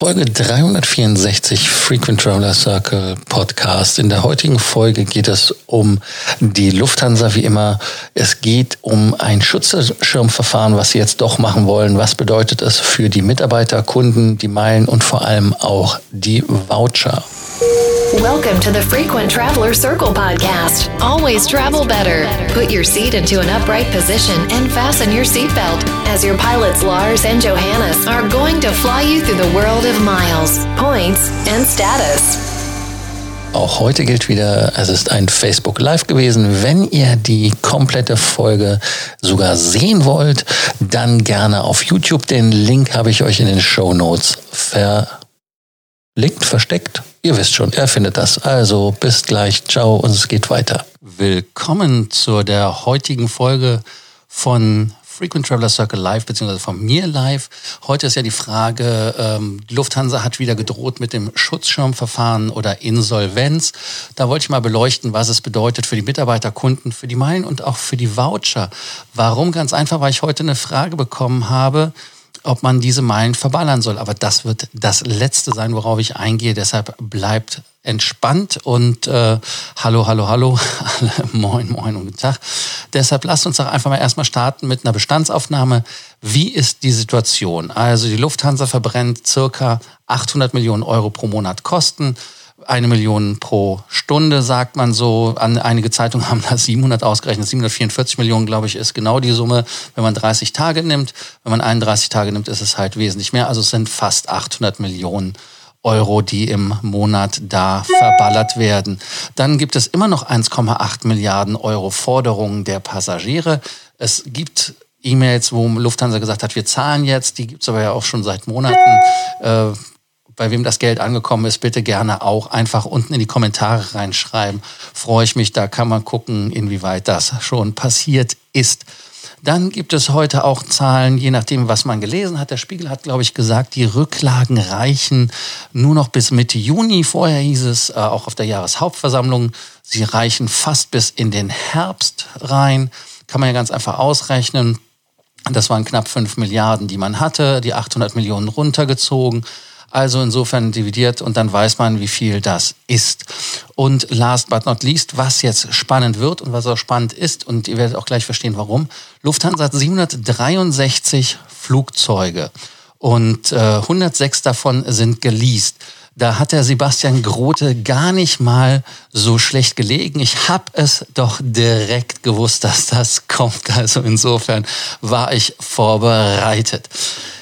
Folge 364 Frequent Traveler Circle Podcast. In der heutigen Folge geht es um die Lufthansa wie immer. Es geht um ein Schutzschirmverfahren, was sie jetzt doch machen wollen. Was bedeutet es für die Mitarbeiter, Kunden, die Meilen und vor allem auch die Voucher? Welcome to the Frequent Traveler Circle podcast. Always travel better. Put your seat into an upright position and fasten your seatbelt as your pilots Lars and Johannes are going to fly you through the world of miles, points and status. Auch heute gilt wieder, es ist ein Facebook Live gewesen. Wenn ihr die komplette Folge sogar sehen wollt, dann gerne auf YouTube. Den Link habe ich euch in den Show Notes verlinkt, versteckt, Ihr wisst schon, er findet das. Also bis gleich, ciao und es geht weiter. Willkommen zu der heutigen Folge von Frequent Traveler Circle Live, beziehungsweise von mir live. Heute ist ja die Frage, ähm, Lufthansa hat wieder gedroht mit dem Schutzschirmverfahren oder Insolvenz. Da wollte ich mal beleuchten, was es bedeutet für die Mitarbeiter, Kunden, für die Meilen und auch für die Voucher. Warum? Ganz einfach, weil ich heute eine Frage bekommen habe, ob man diese Meilen verballern soll. Aber das wird das Letzte sein, worauf ich eingehe. Deshalb bleibt entspannt und äh, hallo, hallo, hallo, moin, moin und guten Tag. Deshalb lasst uns doch einfach mal erstmal starten mit einer Bestandsaufnahme. Wie ist die Situation? Also die Lufthansa verbrennt circa 800 Millionen Euro pro Monat Kosten eine Million pro Stunde, sagt man so. An, einige Zeitungen haben das 700 ausgerechnet. 744 Millionen, glaube ich, ist genau die Summe, wenn man 30 Tage nimmt. Wenn man 31 Tage nimmt, ist es halt wesentlich mehr. Also es sind fast 800 Millionen Euro, die im Monat da verballert werden. Dann gibt es immer noch 1,8 Milliarden Euro Forderungen der Passagiere. Es gibt E-Mails, wo Lufthansa gesagt hat, wir zahlen jetzt, die gibt es aber ja auch schon seit Monaten. Äh, bei wem das Geld angekommen ist, bitte gerne auch einfach unten in die Kommentare reinschreiben. Freue ich mich, da kann man gucken, inwieweit das schon passiert ist. Dann gibt es heute auch Zahlen, je nachdem, was man gelesen hat. Der Spiegel hat, glaube ich, gesagt, die Rücklagen reichen nur noch bis Mitte Juni. Vorher hieß es äh, auch auf der Jahreshauptversammlung, sie reichen fast bis in den Herbst rein. Kann man ja ganz einfach ausrechnen. Das waren knapp 5 Milliarden, die man hatte, die 800 Millionen runtergezogen. Also insofern dividiert und dann weiß man, wie viel das ist. Und last but not least, was jetzt spannend wird und was auch spannend ist, und ihr werdet auch gleich verstehen, warum. Lufthansa hat 763 Flugzeuge und äh, 106 davon sind geleast. Da hat der Sebastian Grote gar nicht mal so schlecht gelegen. Ich habe es doch direkt gewusst, dass das kommt. Also insofern war ich vorbereitet.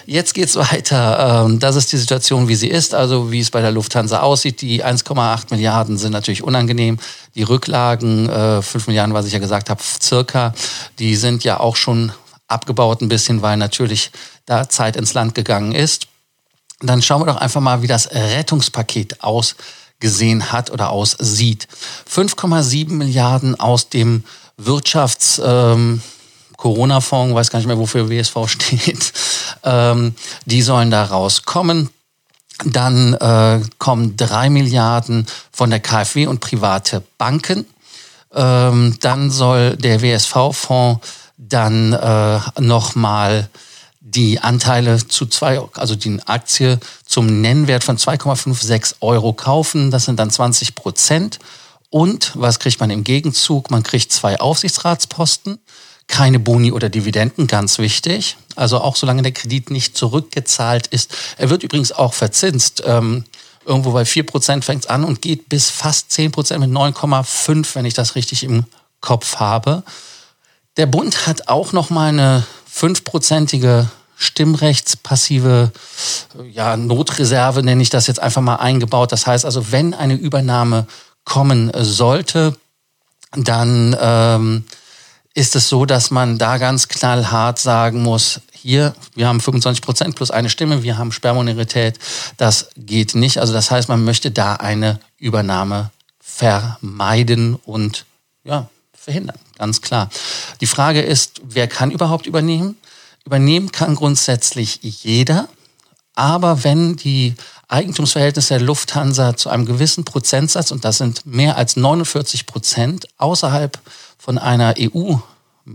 Jetzt geht's weiter. Ähm, das ist die Situation, wie sie ist, also wie es bei der Lufthansa aussieht. Die 1,8 Milliarden sind natürlich unangenehm. Die Rücklagen, 5 äh, Milliarden, was ich ja gesagt habe, circa, die sind ja auch schon abgebaut ein bisschen, weil natürlich da Zeit ins Land gegangen ist. Dann schauen wir doch einfach mal, wie das Rettungspaket ausgesehen hat oder aussieht. 5,7 Milliarden aus dem Wirtschafts... Ähm, Corona-Fonds, weiß gar nicht mehr, wofür WSV steht, ähm, die sollen da rauskommen. Dann äh, kommen drei Milliarden von der KfW und private Banken. Ähm, dann soll der WSV-Fonds dann äh, nochmal die Anteile zu zwei, also die Aktie zum Nennwert von 2,56 Euro kaufen. Das sind dann 20 Prozent. Und was kriegt man im Gegenzug? Man kriegt zwei Aufsichtsratsposten keine Boni oder Dividenden, ganz wichtig. Also auch solange der Kredit nicht zurückgezahlt ist. Er wird übrigens auch verzinst. Ähm, irgendwo bei 4% fängt es an und geht bis fast 10% mit 9,5, wenn ich das richtig im Kopf habe. Der Bund hat auch noch mal eine fünfprozentige stimmrechtspassive ja, Notreserve, nenne ich das jetzt einfach mal eingebaut. Das heißt also, wenn eine Übernahme kommen sollte, dann ähm, ist es so, dass man da ganz knallhart sagen muss, hier, wir haben 25 Prozent plus eine Stimme, wir haben Sperrminorität, das geht nicht. Also das heißt, man möchte da eine Übernahme vermeiden und ja, verhindern, ganz klar. Die Frage ist, wer kann überhaupt übernehmen? Übernehmen kann grundsätzlich jeder, aber wenn die Eigentumsverhältnisse der Lufthansa zu einem gewissen Prozentsatz, und das sind mehr als 49 Prozent, außerhalb von einer EU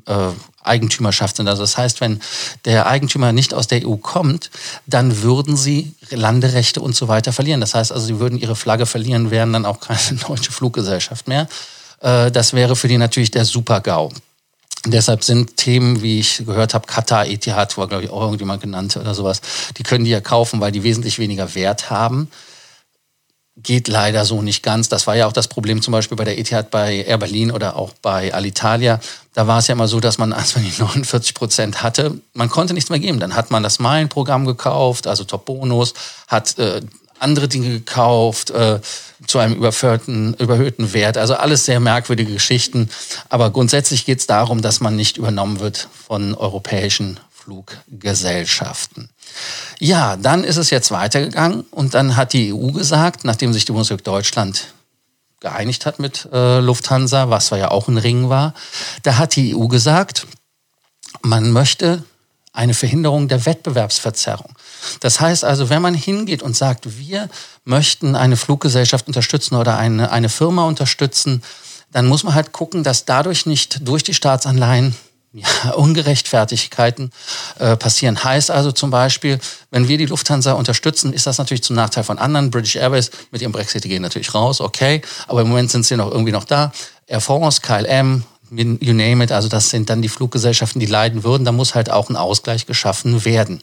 äh, Eigentümerschaft sind. Also das heißt, wenn der Eigentümer nicht aus der EU kommt, dann würden sie Landerechte und so weiter verlieren. Das heißt also, sie würden ihre Flagge verlieren, wären dann auch keine deutsche Fluggesellschaft mehr. Äh, das wäre für die natürlich der Super-GAU. Deshalb sind Themen, wie ich gehört habe, Qatar, Etihad, war glaube ich auch irgendjemand genannt oder sowas, die können die ja kaufen, weil die wesentlich weniger Wert haben geht leider so nicht ganz. Das war ja auch das Problem zum Beispiel bei der Etihad bei Air Berlin oder auch bei Alitalia. Da war es ja immer so, dass man, als man die 49 Prozent hatte, man konnte nichts mehr geben. Dann hat man das Meilen-Programm gekauft, also Top Bonus, hat äh, andere Dinge gekauft äh, zu einem überhöhten, überhöhten Wert. Also alles sehr merkwürdige Geschichten. Aber grundsätzlich geht es darum, dass man nicht übernommen wird von europäischen Fluggesellschaften. Ja, dann ist es jetzt weitergegangen und dann hat die EU gesagt, nachdem sich die Bundesrepublik Deutschland geeinigt hat mit äh, Lufthansa, was ja auch ein Ring war, da hat die EU gesagt, man möchte eine Verhinderung der Wettbewerbsverzerrung. Das heißt also, wenn man hingeht und sagt, wir möchten eine Fluggesellschaft unterstützen oder eine, eine Firma unterstützen, dann muss man halt gucken, dass dadurch nicht durch die Staatsanleihen ja, Ungerechtfertigkeiten äh, passieren. Heißt also zum Beispiel, wenn wir die Lufthansa unterstützen, ist das natürlich zum Nachteil von anderen. British Airways mit ihrem Brexit, gehen natürlich raus, okay, aber im Moment sind sie noch irgendwie noch da. Air France, KLM, you name it, also das sind dann die Fluggesellschaften, die leiden würden. Da muss halt auch ein Ausgleich geschaffen werden.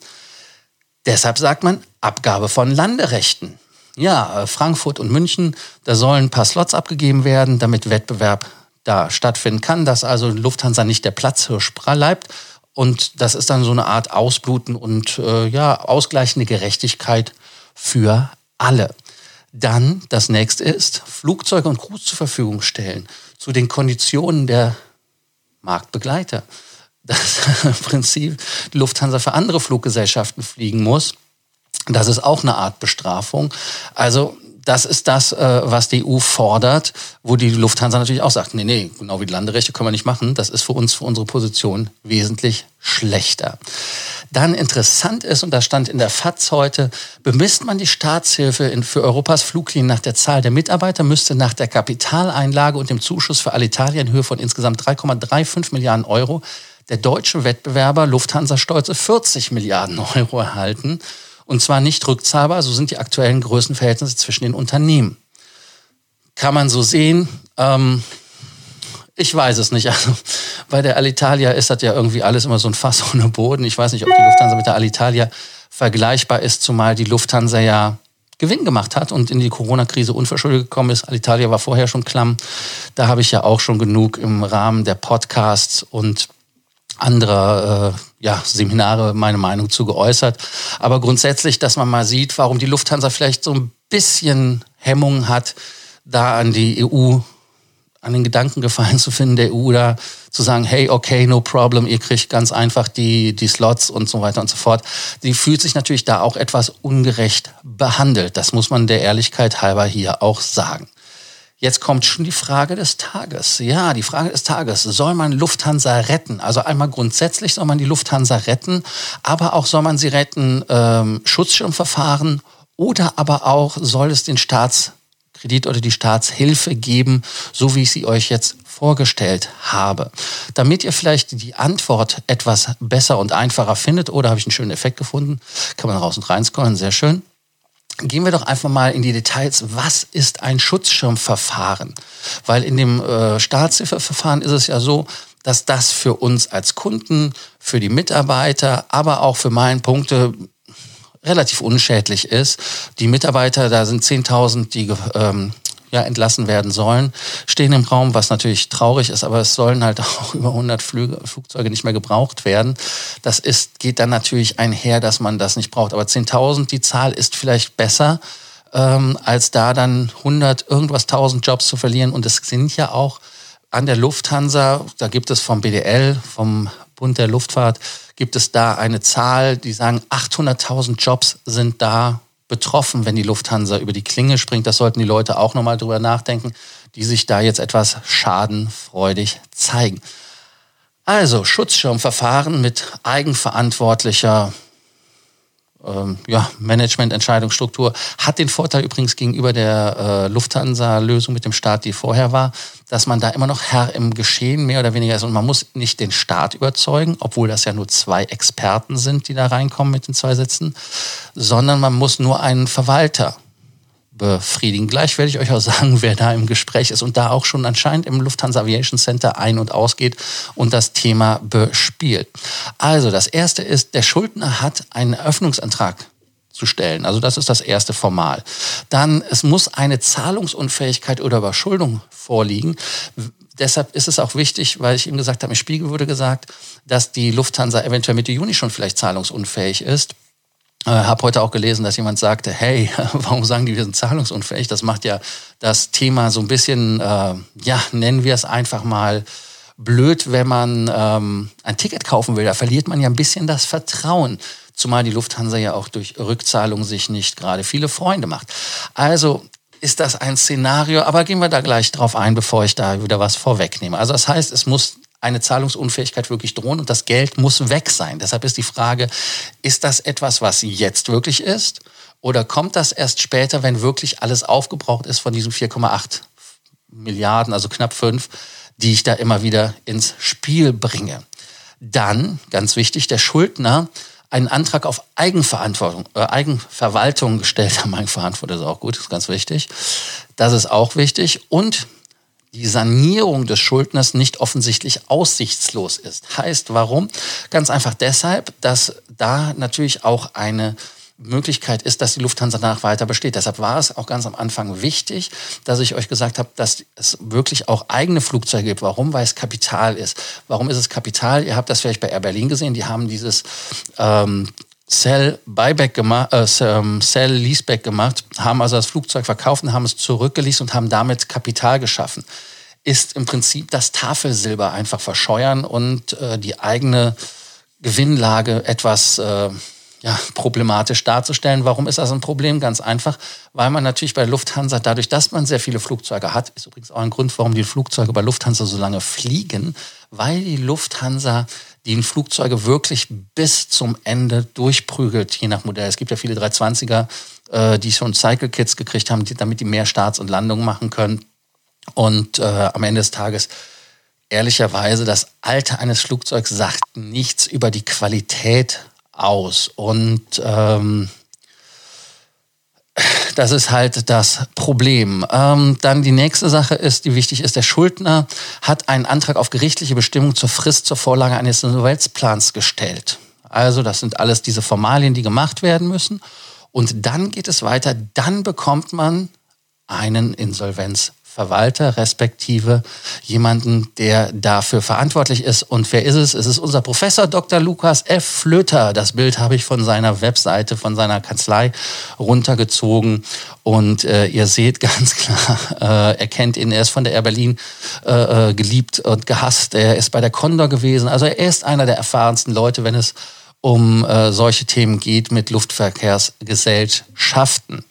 Deshalb sagt man Abgabe von Landerechten. Ja, äh, Frankfurt und München, da sollen ein paar Slots abgegeben werden, damit Wettbewerb da stattfinden kann, dass also Lufthansa nicht der Platzhirsch bleibt. Und das ist dann so eine Art Ausbluten und äh, ja, ausgleichende Gerechtigkeit für alle. Dann das nächste ist, Flugzeuge und Crews zur Verfügung stellen zu den Konditionen der Marktbegleiter. Das im Prinzip Lufthansa für andere Fluggesellschaften fliegen muss. Das ist auch eine Art Bestrafung. Also das ist das, äh, was die EU fordert, wo die Lufthansa natürlich auch sagt, nee, nee, genau wie die Landerechte können wir nicht machen. Das ist für uns, für unsere Position wesentlich schlechter. Dann interessant ist, und das stand in der FAZ heute, bemisst man die Staatshilfe für Europas Fluglinien nach der Zahl der Mitarbeiter, müsste nach der Kapitaleinlage und dem Zuschuss für Alitalia in Höhe von insgesamt 3,35 Milliarden Euro der deutsche Wettbewerber Lufthansa stolze 40 Milliarden Euro erhalten. Und zwar nicht rückzahlbar, so sind die aktuellen Größenverhältnisse zwischen den Unternehmen. Kann man so sehen. Ähm, ich weiß es nicht. Also bei der Alitalia ist das ja irgendwie alles immer so ein Fass ohne Boden. Ich weiß nicht, ob die Lufthansa mit der Alitalia vergleichbar ist, zumal die Lufthansa ja Gewinn gemacht hat und in die Corona-Krise unverschuldet gekommen ist. Alitalia war vorher schon klamm. Da habe ich ja auch schon genug im Rahmen der Podcasts und anderer äh, ja, Seminare meine Meinung zu geäußert. Aber grundsätzlich, dass man mal sieht, warum die Lufthansa vielleicht so ein bisschen Hemmung hat, da an die EU, an den Gedanken gefallen zu finden, der EU da zu sagen, hey, okay, no problem, ihr kriegt ganz einfach die, die Slots und so weiter und so fort. Die fühlt sich natürlich da auch etwas ungerecht behandelt. Das muss man der Ehrlichkeit halber hier auch sagen. Jetzt kommt schon die Frage des Tages. Ja, die Frage des Tages. Soll man Lufthansa retten? Also einmal grundsätzlich soll man die Lufthansa retten, aber auch soll man sie retten, ähm, Schutzschirmverfahren oder aber auch soll es den Staatskredit oder die Staatshilfe geben, so wie ich sie euch jetzt vorgestellt habe. Damit ihr vielleicht die Antwort etwas besser und einfacher findet, oder habe ich einen schönen Effekt gefunden, kann man raus und rein scrollen, sehr schön Gehen wir doch einfach mal in die Details. Was ist ein Schutzschirmverfahren? Weil in dem äh, Staatshilfeverfahren ist es ja so, dass das für uns als Kunden, für die Mitarbeiter, aber auch für meinen Punkte relativ unschädlich ist. Die Mitarbeiter, da sind 10.000, die ähm, ja, entlassen werden sollen, stehen im Raum, was natürlich traurig ist, aber es sollen halt auch über 100 Flüge, Flugzeuge nicht mehr gebraucht werden. Das ist, geht dann natürlich einher, dass man das nicht braucht. Aber 10.000, die Zahl ist vielleicht besser, ähm, als da dann 100 irgendwas 1000 Jobs zu verlieren. Und es sind ja auch an der Lufthansa, da gibt es vom BDL, vom Bund der Luftfahrt, gibt es da eine Zahl, die sagen, 800.000 Jobs sind da betroffen, wenn die Lufthansa über die Klinge springt. Das sollten die Leute auch nochmal drüber nachdenken, die sich da jetzt etwas schadenfreudig zeigen. Also Schutzschirmverfahren mit eigenverantwortlicher ähm, ja, Management-Entscheidungsstruktur. Hat den Vorteil übrigens gegenüber der äh, Lufthansa-Lösung mit dem Staat, die vorher war, dass man da immer noch Herr im Geschehen mehr oder weniger ist. Und man muss nicht den Staat überzeugen, obwohl das ja nur zwei Experten sind, die da reinkommen mit den zwei Sätzen, sondern man muss nur einen Verwalter befriedigen. Gleich werde ich euch auch sagen, wer da im Gespräch ist und da auch schon anscheinend im Lufthansa Aviation Center ein- und ausgeht und das Thema bespielt. Also das erste ist, der Schuldner hat einen Eröffnungsantrag zu stellen. Also das ist das erste formal. Dann, es muss eine Zahlungsunfähigkeit oder Überschuldung vorliegen. Deshalb ist es auch wichtig, weil ich eben gesagt habe, im Spiegel wurde gesagt, dass die Lufthansa eventuell Mitte Juni schon vielleicht zahlungsunfähig ist. Äh, habe heute auch gelesen, dass jemand sagte, hey, warum sagen die, wir sind zahlungsunfähig? Das macht ja das Thema so ein bisschen, äh, ja, nennen wir es einfach mal blöd, wenn man ähm, ein Ticket kaufen will. Da verliert man ja ein bisschen das Vertrauen. Zumal die Lufthansa ja auch durch Rückzahlung sich nicht gerade viele Freunde macht. Also ist das ein Szenario, aber gehen wir da gleich drauf ein, bevor ich da wieder was vorwegnehme. Also das heißt, es muss eine Zahlungsunfähigkeit wirklich drohen und das Geld muss weg sein. Deshalb ist die Frage, ist das etwas, was jetzt wirklich ist? Oder kommt das erst später, wenn wirklich alles aufgebraucht ist von diesen 4,8 Milliarden, also knapp fünf, die ich da immer wieder ins Spiel bringe? Dann, ganz wichtig, der Schuldner einen Antrag auf Eigenverantwortung, äh, Eigenverwaltung gestellt haben. Eigenverantwortung ist auch gut, ist ganz wichtig. Das ist auch wichtig. Und die Sanierung des Schuldners nicht offensichtlich aussichtslos ist. Heißt, warum? Ganz einfach deshalb, dass da natürlich auch eine Möglichkeit ist, dass die Lufthansa danach weiter besteht. Deshalb war es auch ganz am Anfang wichtig, dass ich euch gesagt habe, dass es wirklich auch eigene Flugzeuge gibt. Warum? Weil es Kapital ist. Warum ist es Kapital? Ihr habt das vielleicht bei Air Berlin gesehen. Die haben dieses ähm, Sell Buyback gemacht, äh, ähm, Sell Leaseback gemacht, haben also das Flugzeug verkauft und haben es zurückgeleast und haben damit Kapital geschaffen. Ist im Prinzip das Tafelsilber einfach verscheuern und äh, die eigene Gewinnlage etwas äh, ja, problematisch darzustellen. Warum ist das ein Problem? Ganz einfach, weil man natürlich bei Lufthansa, dadurch, dass man sehr viele Flugzeuge hat, ist übrigens auch ein Grund, warum die Flugzeuge bei Lufthansa so lange fliegen, weil die Lufthansa die Flugzeuge wirklich bis zum Ende durchprügelt, je nach Modell. Es gibt ja viele 320er, äh, die schon Cycle Kits gekriegt haben, die, damit die mehr Starts und Landungen machen können. Und äh, am Ende des Tages ehrlicherweise, das Alter eines Flugzeugs sagt nichts über die Qualität aus. Und ähm, das ist halt das Problem. Ähm, dann die nächste Sache ist, die wichtig ist, der Schuldner hat einen Antrag auf gerichtliche Bestimmung zur Frist zur Vorlage eines Insolvenzplans gestellt. Also das sind alles diese Formalien, die gemacht werden müssen. Und dann geht es weiter, dann bekommt man einen Insolvenz Verwalter, respektive jemanden, der dafür verantwortlich ist. Und wer ist es? Es ist unser Professor Dr. Lukas F. Flöter. Das Bild habe ich von seiner Webseite, von seiner Kanzlei runtergezogen. Und äh, ihr seht ganz klar, äh, er kennt ihn, er ist von der Air Berlin äh, äh, geliebt und gehasst. Er ist bei der Condor gewesen. Also er ist einer der erfahrensten Leute, wenn es um äh, solche Themen geht mit Luftverkehrsgesellschaften.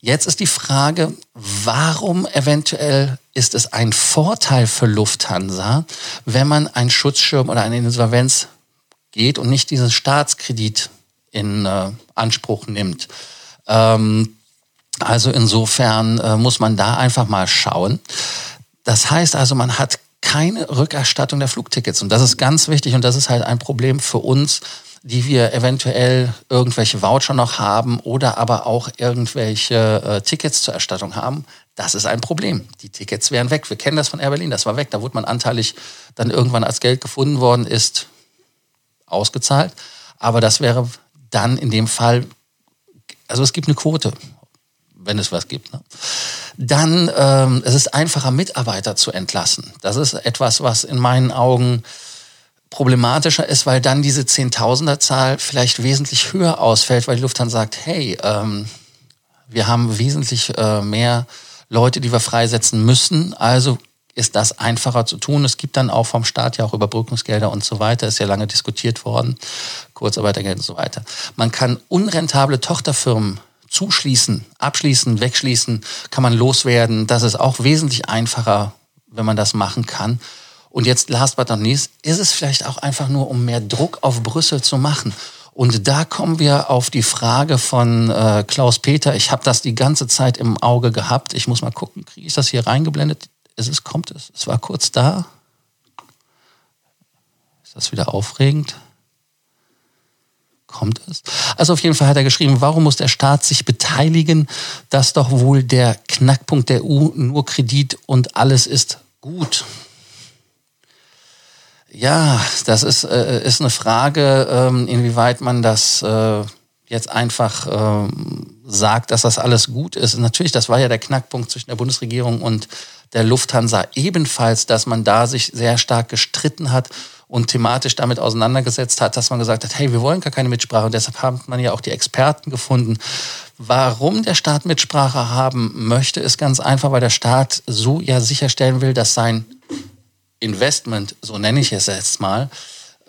Jetzt ist die Frage, warum eventuell ist es ein Vorteil für Lufthansa, wenn man einen Schutzschirm oder eine Insolvenz geht und nicht diesen Staatskredit in äh, Anspruch nimmt. Ähm, also insofern äh, muss man da einfach mal schauen. Das heißt also, man hat keine Rückerstattung der Flugtickets und das ist ganz wichtig und das ist halt ein Problem für uns die wir eventuell irgendwelche Voucher noch haben oder aber auch irgendwelche äh, Tickets zur Erstattung haben, das ist ein Problem. Die Tickets wären weg. Wir kennen das von Air Berlin, das war weg. Da wurde man anteilig dann irgendwann als Geld gefunden worden ist, ausgezahlt. Aber das wäre dann in dem Fall, also es gibt eine Quote, wenn es was gibt. Ne? Dann, ähm, es ist einfacher, Mitarbeiter zu entlassen. Das ist etwas, was in meinen Augen problematischer ist, weil dann diese Zehntausender-Zahl vielleicht wesentlich höher ausfällt, weil die Lufthansa sagt, hey, ähm, wir haben wesentlich äh, mehr Leute, die wir freisetzen müssen, also ist das einfacher zu tun. Es gibt dann auch vom Staat ja auch Überbrückungsgelder und so weiter, ist ja lange diskutiert worden, Kurzarbeitergeld und so weiter. Man kann unrentable Tochterfirmen zuschließen, abschließen, wegschließen, kann man loswerden. Das ist auch wesentlich einfacher, wenn man das machen kann. Und jetzt, last but not least, ist es vielleicht auch einfach nur, um mehr Druck auf Brüssel zu machen. Und da kommen wir auf die Frage von äh, Klaus Peter. Ich habe das die ganze Zeit im Auge gehabt. Ich muss mal gucken, kriege ich das hier reingeblendet? Es, kommt es? Es war kurz da. Ist das wieder aufregend? Kommt es? Also auf jeden Fall hat er geschrieben, warum muss der Staat sich beteiligen? Das doch wohl der Knackpunkt der EU, nur Kredit und alles ist gut. Ja, das ist, äh, ist eine Frage, ähm, inwieweit man das äh, jetzt einfach ähm, sagt, dass das alles gut ist. Natürlich, das war ja der Knackpunkt zwischen der Bundesregierung und der Lufthansa ebenfalls, dass man da sich sehr stark gestritten hat und thematisch damit auseinandergesetzt hat, dass man gesagt hat, hey, wir wollen gar keine Mitsprache. Und deshalb hat man ja auch die Experten gefunden. Warum der Staat Mitsprache haben möchte, ist ganz einfach, weil der Staat so ja sicherstellen will, dass sein Investment, so nenne ich es jetzt mal,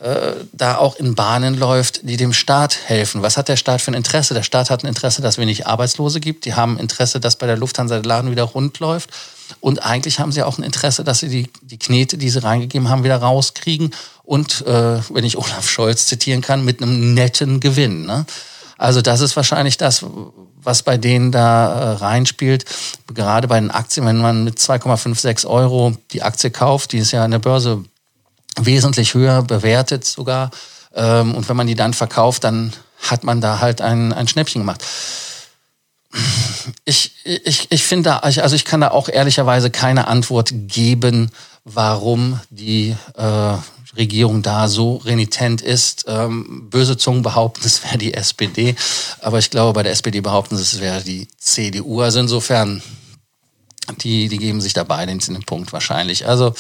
äh, da auch in Bahnen läuft, die dem Staat helfen. Was hat der Staat für ein Interesse? Der Staat hat ein Interesse, dass wenig Arbeitslose gibt. Die haben Interesse, dass bei der Lufthansa der Laden wieder rund läuft. Und eigentlich haben sie auch ein Interesse, dass sie die, die Knete, die sie reingegeben haben, wieder rauskriegen. Und, äh, wenn ich Olaf Scholz zitieren kann, mit einem netten Gewinn. Ne? Also das ist wahrscheinlich das, was bei denen da äh, reinspielt. Gerade bei den Aktien, wenn man mit 2,56 Euro die Aktie kauft, die ist ja an der Börse wesentlich höher bewertet sogar. Ähm, und wenn man die dann verkauft, dann hat man da halt ein, ein Schnäppchen gemacht. Ich, ich, ich finde, also ich kann da auch ehrlicherweise keine Antwort geben, warum die äh, Regierung da so renitent ist. Ähm, böse Zungen behaupten, es wäre die SPD, aber ich glaube, bei der SPD behaupten sie, es wäre die CDU. Also insofern, die, die geben sich da beide in den Punkt wahrscheinlich. Also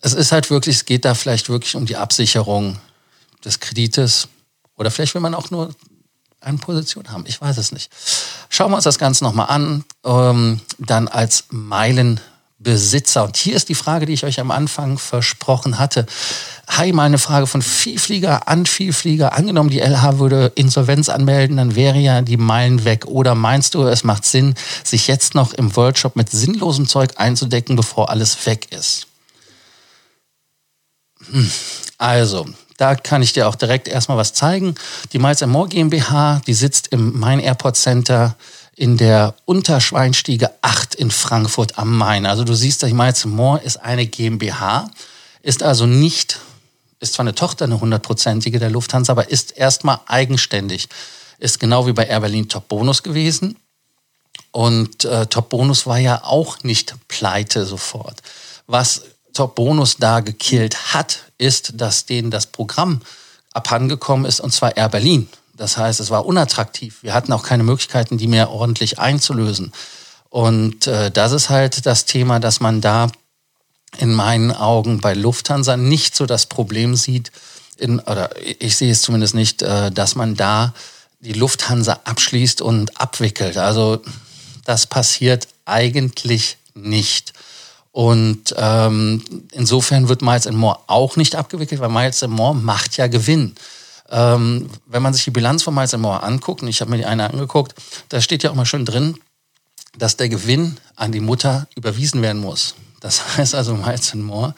es ist halt wirklich, es geht da vielleicht wirklich um die Absicherung des Kredites oder vielleicht will man auch nur eine Position haben. Ich weiß es nicht. Schauen wir uns das Ganze nochmal an. Ähm, dann als Meilen Besitzer. Und hier ist die Frage, die ich euch am Anfang versprochen hatte. Hi, mal eine Frage von Vielflieger an Vielflieger. Angenommen, die LH würde Insolvenz anmelden, dann wäre ja die Meilen weg. Oder meinst du, es macht Sinn, sich jetzt noch im Worldshop mit sinnlosem Zeug einzudecken, bevor alles weg ist? Hm. Also, da kann ich dir auch direkt erstmal was zeigen. Die Miles More GmbH, die sitzt im Main Airport Center in der Unterschweinstiege 8 in Frankfurt am Main. Also du siehst, die Miles More ist eine GmbH, ist also nicht, ist zwar eine Tochter, eine hundertprozentige der Lufthansa, aber ist erstmal eigenständig. Ist genau wie bei Air Berlin Top Bonus gewesen. Und äh, Top Bonus war ja auch nicht pleite sofort. Was Top Bonus da gekillt hat, ist, dass denen das Programm abhandengekommen ist, und zwar Air Berlin. Das heißt, es war unattraktiv. Wir hatten auch keine Möglichkeiten, die mehr ordentlich einzulösen. Und äh, das ist halt das Thema, dass man da in meinen Augen bei Lufthansa nicht so das Problem sieht, in, oder ich sehe es zumindest nicht, äh, dass man da die Lufthansa abschließt und abwickelt. Also das passiert eigentlich nicht. Und ähm, insofern wird Miles More auch nicht abgewickelt, weil Miles More macht ja Gewinn. Ähm, wenn man sich die Bilanz von Miles More anguckt, und ich habe mir die eine angeguckt, da steht ja auch mal schön drin, dass der Gewinn an die Mutter überwiesen werden muss. Das heißt also, Miles More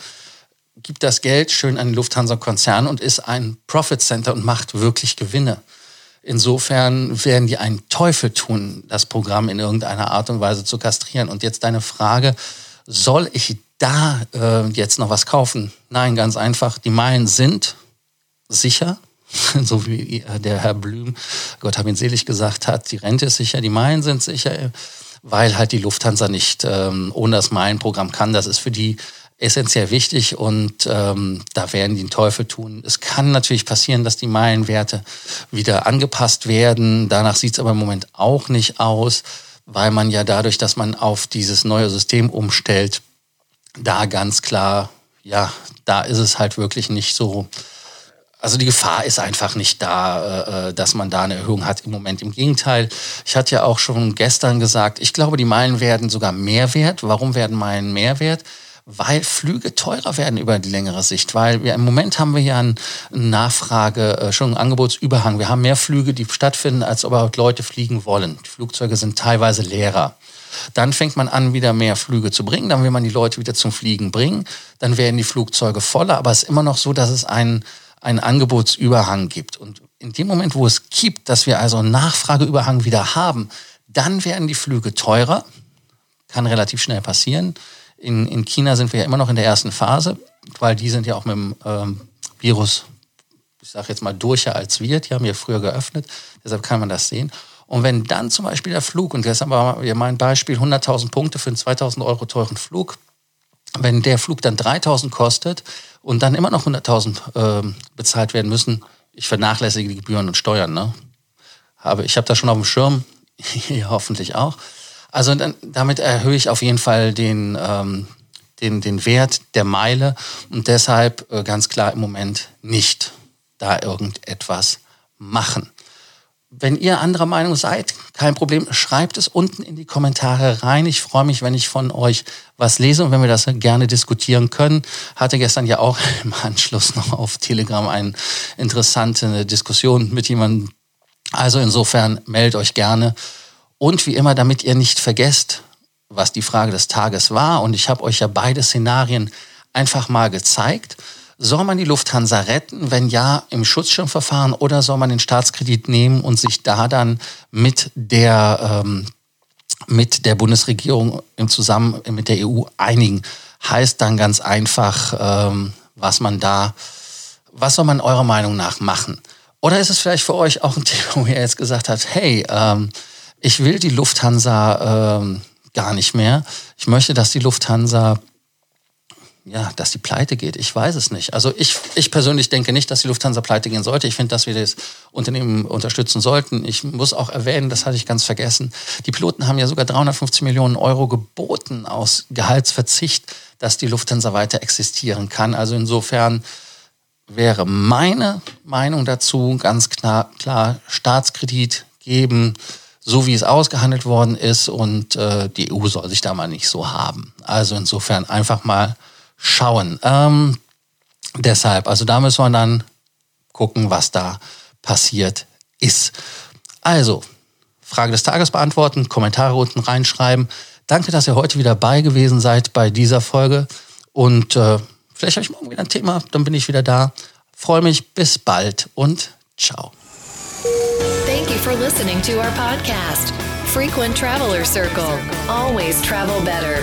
gibt das Geld schön an den Lufthansa-Konzern und ist ein Profit Center und macht wirklich Gewinne. Insofern werden die einen Teufel tun, das Programm in irgendeiner Art und Weise zu kastrieren. Und jetzt deine Frage, soll ich da äh, jetzt noch was kaufen? Nein, ganz einfach. Die Meilen sind sicher, so wie äh, der Herr Blüm, Gott hab ihn selig gesagt hat, die Rente ist sicher, die Meilen sind sicher, weil halt die Lufthansa nicht ähm, ohne das Meilenprogramm kann. Das ist für die essentiell wichtig und ähm, da werden die den Teufel tun. Es kann natürlich passieren, dass die Meilenwerte wieder angepasst werden. Danach sieht es aber im Moment auch nicht aus weil man ja dadurch, dass man auf dieses neue System umstellt, da ganz klar, ja, da ist es halt wirklich nicht so. Also die Gefahr ist einfach nicht da, äh, dass man da eine Erhöhung hat im Moment. Im Gegenteil, ich hatte ja auch schon gestern gesagt, ich glaube, die Meilen werden sogar mehr wert. Warum werden Meilen mehr wert? weil Flüge teurer werden über die längere Sicht. Weil wir im Moment haben wir ja eine Nachfrage, äh, schon einen Angebotsüberhang. Wir haben mehr Flüge, die stattfinden, als überhaupt Leute fliegen wollen. Die Flugzeuge sind teilweise leerer. Dann fängt man an, wieder mehr Flüge zu bringen. Dann will man die Leute wieder zum Fliegen bringen. Dann werden die Flugzeuge voller. Aber es ist immer noch so, dass es einen einen Angebotsüberhang gibt. Und in dem Moment, wo es gibt, dass wir also einen Nachfrageüberhang wieder haben, dann werden die Flüge teurer. Kann relativ schnell passieren. In, in China sind wir ja immer noch in der ersten Phase, weil die sind ja auch mit dem ähm, Virus, ich sage jetzt mal, durcher als wir. Die haben ja früher geöffnet. Deshalb kann man das sehen. Und wenn dann zum Beispiel der Flug, und deshalb war ja mein Beispiel 100.000 Punkte für einen 2.000 Euro teuren Flug, wenn der Flug dann 3.000 kostet und dann immer noch 100.000 äh, bezahlt werden müssen, ich vernachlässige die Gebühren und Steuern. Ne? Habe, ich habe das schon auf dem Schirm, hoffentlich auch. Also dann, damit erhöhe ich auf jeden Fall den, ähm, den, den Wert der Meile und deshalb äh, ganz klar im Moment nicht da irgendetwas machen. Wenn ihr anderer Meinung seid, kein Problem, schreibt es unten in die Kommentare rein. Ich freue mich, wenn ich von euch was lese und wenn wir das gerne diskutieren können. Hatte gestern ja auch im Anschluss noch auf Telegram eine interessante Diskussion mit jemandem. Also insofern meldet euch gerne. Und wie immer, damit ihr nicht vergesst, was die Frage des Tages war, und ich habe euch ja beide Szenarien einfach mal gezeigt. Soll man die Lufthansa retten? Wenn ja, im Schutzschirmverfahren oder soll man den Staatskredit nehmen und sich da dann mit der, ähm, mit der Bundesregierung im Zusammen mit der EU einigen? Heißt dann ganz einfach, ähm, was man da, was soll man eurer Meinung nach machen? Oder ist es vielleicht für euch auch ein Thema, wo ihr jetzt gesagt habt, hey, ähm, ich will die Lufthansa ähm, gar nicht mehr. Ich möchte, dass die Lufthansa ja, dass die pleite geht. Ich weiß es nicht. Also ich, ich persönlich denke nicht, dass die Lufthansa pleite gehen sollte. Ich finde, dass wir das Unternehmen unterstützen sollten. Ich muss auch erwähnen, das hatte ich ganz vergessen. Die Piloten haben ja sogar 350 Millionen Euro geboten aus Gehaltsverzicht, dass die Lufthansa weiter existieren kann. Also insofern wäre meine Meinung dazu ganz klar, klar Staatskredit geben, so wie es ausgehandelt worden ist und äh, die EU soll sich da mal nicht so haben. Also insofern einfach mal schauen. Ähm, deshalb, also da müssen wir dann gucken, was da passiert ist. Also, Frage des Tages beantworten, Kommentare unten reinschreiben. Danke, dass ihr heute wieder bei gewesen seid bei dieser Folge. Und äh, vielleicht habe ich morgen wieder ein Thema, dann bin ich wieder da. Freue mich, bis bald und ciao. Thank you for listening to our podcast, Frequent Traveler Circle. Always travel better.